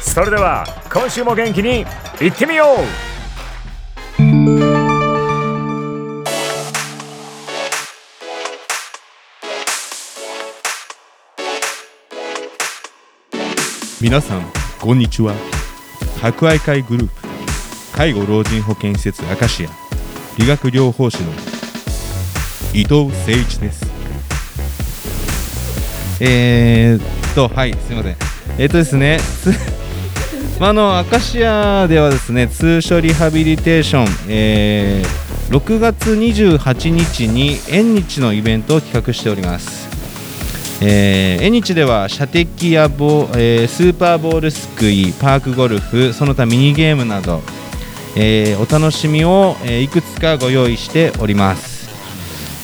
それでは今週も元気にいってみよう。皆さんこんにちは。博愛会グループ介護老人保健施設アカシア理学療法士の伊藤誠一です。えー、っとはいすいません。えー、っとですねまあ、のアカシアではですね通所リハビリテーション、えー、6月28日に縁日のイベントを企画しております。えー、縁日では射的やボ、えー、スーパーボールすくいパークゴルフその他ミニゲームなど、え、お楽しみを、え、いくつかご用意しております、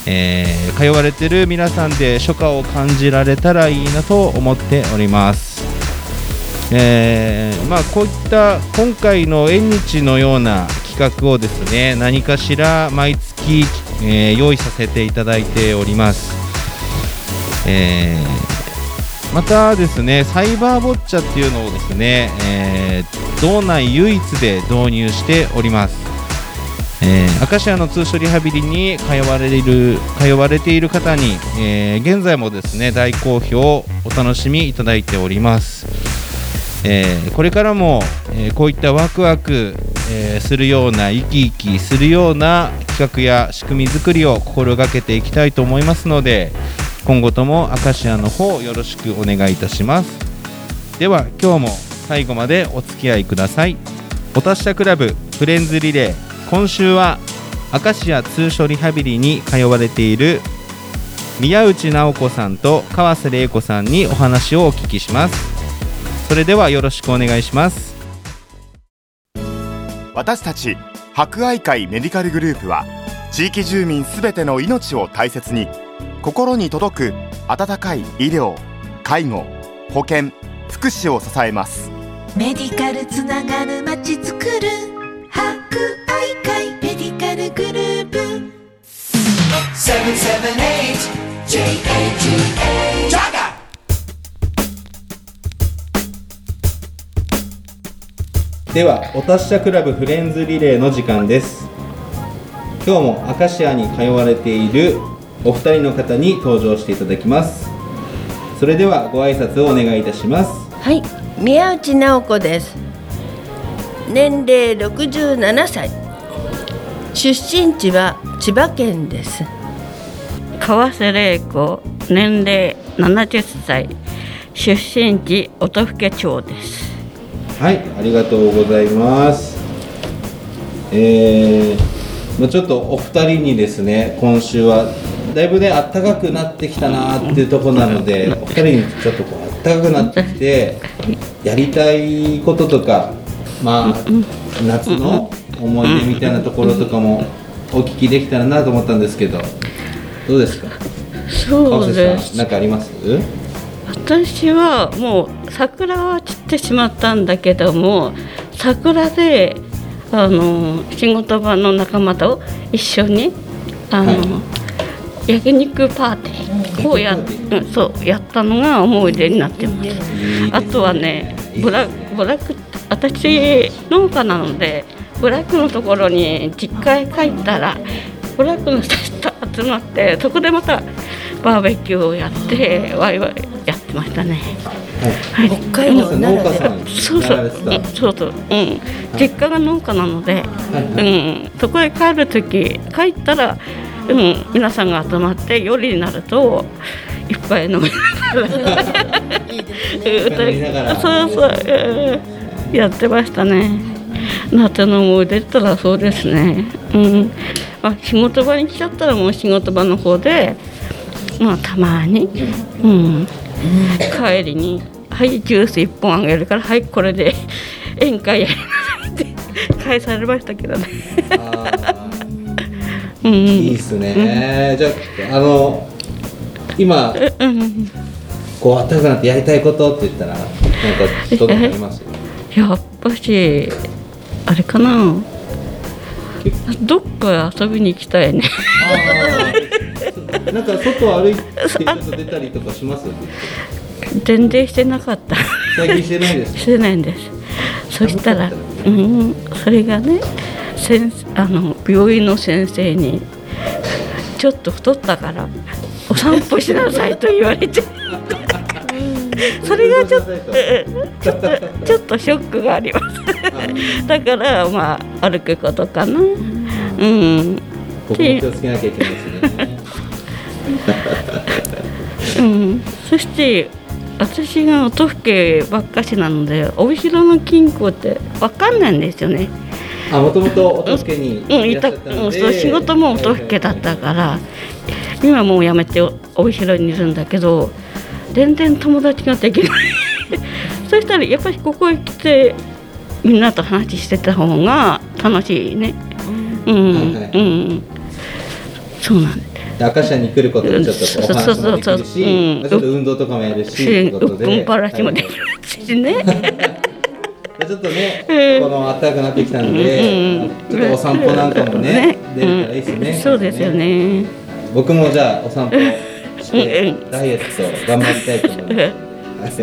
えー、通われてる皆さんで初夏を感じられたらいいなと思っております。えー、まあこういった今回の縁日のような企画をですね何かしら毎月、えー、用意させていただいております。えー、またですねサイバーボッチャっていうのをですね、えー、道内唯一で導入しております。えー、アカシアの通所リハビリに通われる通われている方に、えー、現在もですね大好評お楽しみいただいております、えー、これからも、えこういったワクワク、えするような生き生きするような企画や仕組み作りを心がけていきたいと思いますので今後ともアカシアの方よろしくお願いいたします。では今日も最後までお付き合いください。お達者クラブフレンズリレー。今週はアカシア通所リハビリに通われている宮内直子さんと川瀬玲子さんにお話をお聞きします。それではよろしくお願いします。私たち博愛会メディカルグループは地域住民すべての命を大切に心に届く温かい医療介護保険福祉を支えます。メディカルつながるまちづくる博愛会メディカルグループ。778ではお達者クラブフレンズリレーの時間です。今日もアカシアに通われているお二人の方に登場していただきます。それではご挨拶をお願いいたします。はい宮内直子です。年齢67歳。出身地は千葉県です。川瀬玲子年齢70歳。出身地音更町ですはいありがとうございます。えー、まあちょっとお二人にですね今週はだいぶね暖かくなってきたなっていうところなので お二人にちょっとこう暖かくなってきてやりたいこととかまあ夏の思い出みたいなところとかもお聞きできたらなと思ったんですけどどうですか？そうです。何かあります？私はもう桜は散ってしまったんだけども桜であの仕事場の仲間と一緒にあの、はい。焼肉パーティーをや,、うん、そうやったのが思い出になってます。あとはねブラブラック私農家なのでブラックのところに実家へ帰ったらブラックの人と集まってそこでまたバーベキューをやってワイワイやましたね。はい、北海道農家さんそうそう。そうそう、うん、実家が農家なので、うん、そこへ帰る時帰ったら、うん、皆さんが集まって夜になるといっぱい飲みながら いいですね。そうそう、うん。やってましたね。夏の思い出って言ったらそうですね。うん。まあ仕事場に来ちゃったらもう仕事場の方でまあたまに。うん。帰りに「はいジュース1本あげるからはいこれで宴会やりなさい」って。返されましたけどね。あうん。ーいいっすね、じゃああの今うんこう暖かくなってやりたいことって言ったらなんかどあります？やっぱしあれかな。どっか遊びに行きたいねなんか外歩いてちょっと出たりとかします？全然してなかった。最近してないです。してないんです。そしたらうんそれがね先あの病院の先生に「ちょっと太ったからお散歩しなさい」と言われて。それがちょっとうん。ちょっとちょっとショックがあります。だからまあ歩くことかな。うん。僕も気をつけなきゃいけないですねうん、そして私が音更けばっかしなので帯広の金庫ってわかんないんですよね。あもともと音助にうん、いた、いらっしゃったうん、ので、そう仕事も音更けだったから今もう辞めて帯広にいるんだけど全然友達ができない。そしたらやっぱりここへ来てみんなと話してた方が楽しいね。うん、はい。うん、そうなんです。赤社に来ることでちょっとお話もできるし、ちょっと運動とかもやるし、としいうことで、うん。ばらしもできはいるしね。ちょっとね、うん。この暖かくなってきたので、うん。ちょっとお散歩なん。かもね、うん。出れたらいいですね。そうですよ。ね。僕もじゃあお散歩して、うん。ダイエット頑張りたいと思います。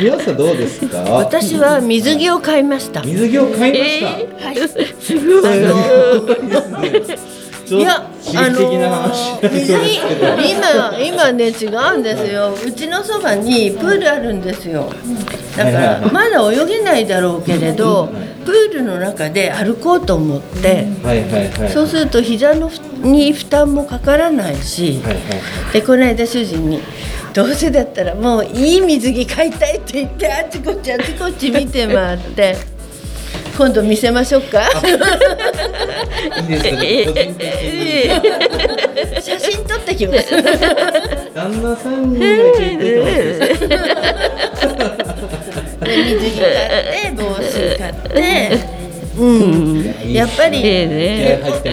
皆さん。どうですか？私は水着を買いました水着を買いました。えー、すごい。いや、刺激的な話になり水着そうですけど。今今ね違うんですようちのそばにプールあるんですよだからまだ泳げないだろうけれどプールの中で歩こうと思ってはいはいはい。そうすると膝のふに負担もかからないしはいはい。でこの間主人に「どうせだったらもういい水着買いたい」って言ってあちこちあちこち見て回って今度見せましょうか。いいですね。写真撮ってきます。旦那さんに水着買って帽子買ってうん。やっぱり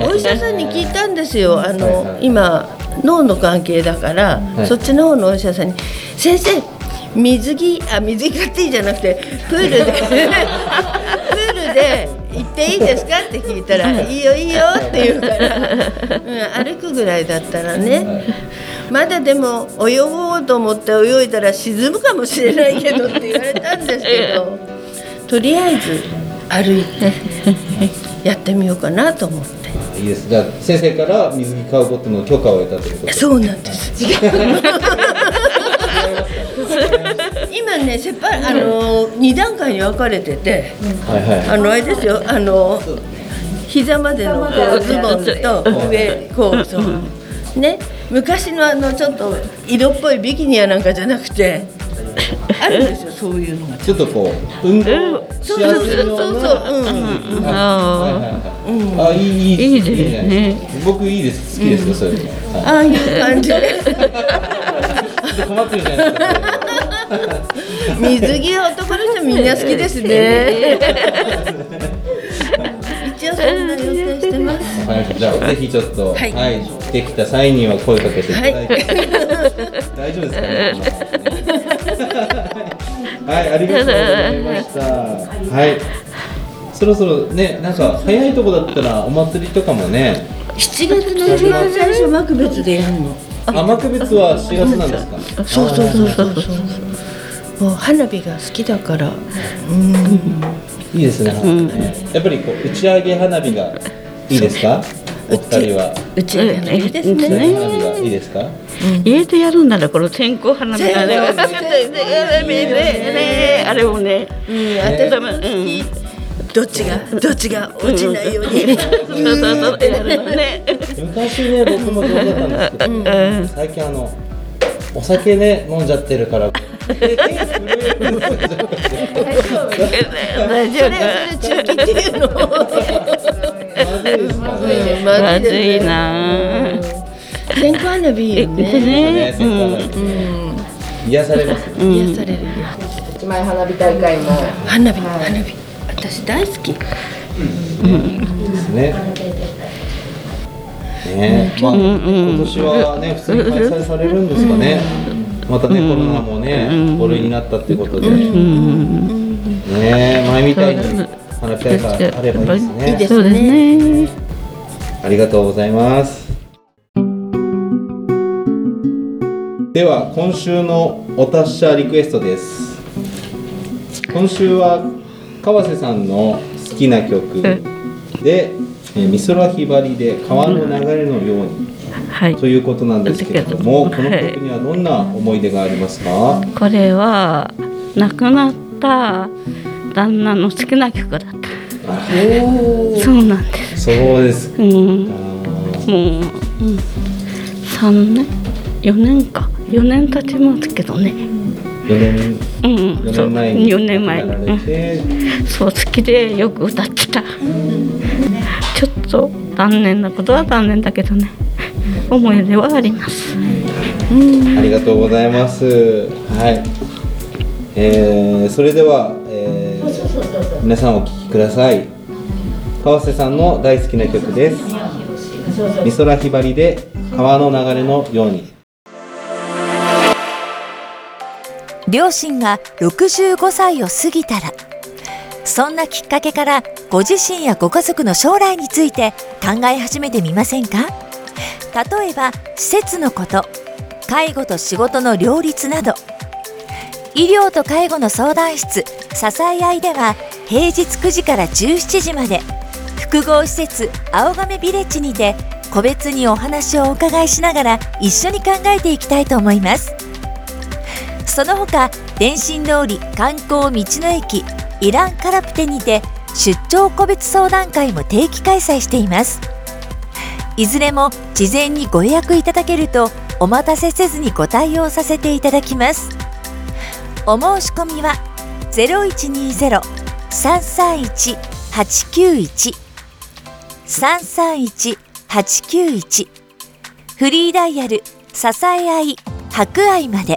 お医者さんに聞いたんですよ。あの、はいはい今脳の関係だから、い。そっちの方のお医者さんに「先生水着あ水着買っていいじゃなくてプールでっていいですか?」って聞いたら「いいよいいよ」って言うから、うん、歩くぐらいだったらね、まだでも泳ごうと思って泳いだら沈むかもしれないけどって言われたんですけどとりあえず歩いてやってみようかなと思って。いいです。じゃあ先生から水着買うことの許可を得たということで。そうなんです。今ね、セパあの二段階に分かれてて、はいはい。あのあれですよ、あの膝までのこうズボンと上こうそう。ね、昔のあのちょっと色っぽいビキニやなんかじゃなくて、あるんですよそういうのが。ちょっとこう運動しやすいような。そうそうそう。うん。うん。あはいはいはいあいいいいいいですね。僕いいです。好きですよそういうの。はい。ああいう感じ。でちょっと困ってるじゃないですか。水着は男の人みんな好きですね。一応そんな予定してます。はい、じゃあぜひちょっと、は、はいい来てきた際には声かけていただいて、はい大丈夫ですかね。はい、ありがとうございました。はい。そろそろね、なんか早いとこだったらお祭りとかもね、7月の一番最初幕別でやるの。あ幕別は4月なんですか？そうそうそうそうそう。もう花火が好きだから。うん。いいですね。花火ね。やっぱりこう打ち上げ花火がいいですか？お二人は。うちがいいですね。いいですか？家でやるんならこの線香花火あれあれもね。うん、私も私うんどっちがどっちが落ちないように。昔ね僕も上手だったんですけど、うん最近あのお酒ね飲んじゃってるから。大丈夫。っていうの。うんまずいな。線香花火いいよね。ねうん癒されます。ね癒されるよ。一枚花火大会も。花火花火。私大好き。ですね。ねまあ、今年はね、普通に開催されるんですかね。またね、コロナもね、5類になったっていうことで。ね、前みたいに花火大会あればいいですね。いいですそうですね。ねありがとうございます。では、今週のお達者リクエストです。今週は川瀬さんの好きな曲で、えー美空ひばりで川の流れのようにはい。ということなんですけれども、このはい曲にはどんな思い出がありますか？これは亡くなった旦那の好きな曲だった。そうなんです。そうですか。うん。もう、うん、3年？4年か。4年経ちますけどね4年うん4そう年前に4年前亡くなられて、うんそう好きでよく歌ってたちょっと残念なことは残念だけどね思い出はありますありがとうございます。はい。えー、それでは、えー、皆さんお聴きください。川瀬さんの大好きな曲です。美空ひばりで川の流れのように。両親が65歳を過ぎたらそんなきっかけからご自身やご家族の将来について考え始めてみませんか？例えば施設のこと介護と仕事の両立など。医療と介護の相談室支え合いでは平日9時から17時まで。複合施設青亀ビレッジにて個別にお話をお伺いしながら一緒に考えていきたいと思います。その他電信通り観光道の駅イランカラプテにて出張個別相談会も定期開催しています。いずれも事前にご予約いただけるとお待たせせずにご対応させていただきます。お申し込みは0120-331-891 331-891フリーダイヤル支え合い博愛まで。